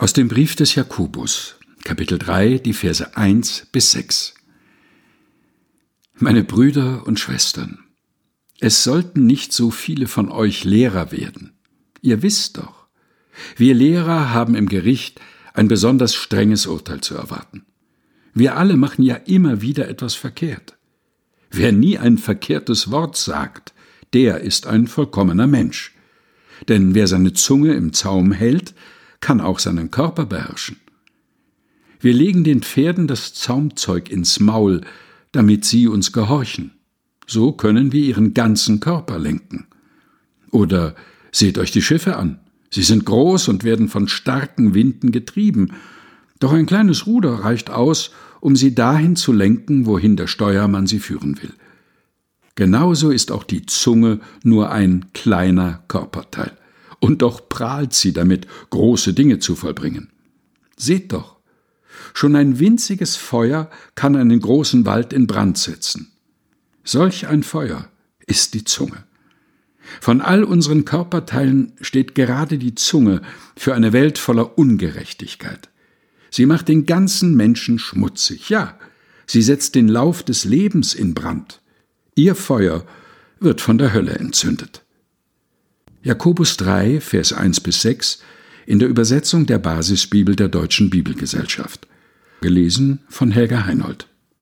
Aus dem Brief des Jakobus, Kapitel 3, die Verse 1 bis 6. Meine Brüder und Schwestern, es sollten nicht so viele von euch Lehrer werden. Ihr wisst doch, wir Lehrer haben im Gericht ein besonders strenges Urteil zu erwarten. Wir alle machen ja immer wieder etwas verkehrt. Wer nie ein verkehrtes Wort sagt, der ist ein vollkommener Mensch. Denn wer seine Zunge im Zaum hält, kann auch seinen Körper beherrschen. Wir legen den Pferden das Zaumzeug ins Maul, damit sie uns gehorchen. So können wir ihren ganzen Körper lenken. Oder seht euch die Schiffe an. Sie sind groß und werden von starken Winden getrieben. Doch ein kleines Ruder reicht aus, um sie dahin zu lenken, wohin der Steuermann sie führen will. Genauso ist auch die Zunge nur ein kleiner Körperteil und doch prahlt sie damit, große Dinge zu vollbringen. Seht doch, schon ein winziges Feuer kann einen großen Wald in Brand setzen. Solch ein Feuer ist die Zunge. Von all unseren Körperteilen steht gerade die Zunge für eine Welt voller Ungerechtigkeit. Sie macht den ganzen Menschen schmutzig, ja, sie setzt den Lauf des Lebens in Brand. Ihr Feuer wird von der Hölle entzündet. Jakobus 3, Vers 1 bis 6 in der Übersetzung der Basisbibel der Deutschen Bibelgesellschaft. Gelesen von Helga Heinold.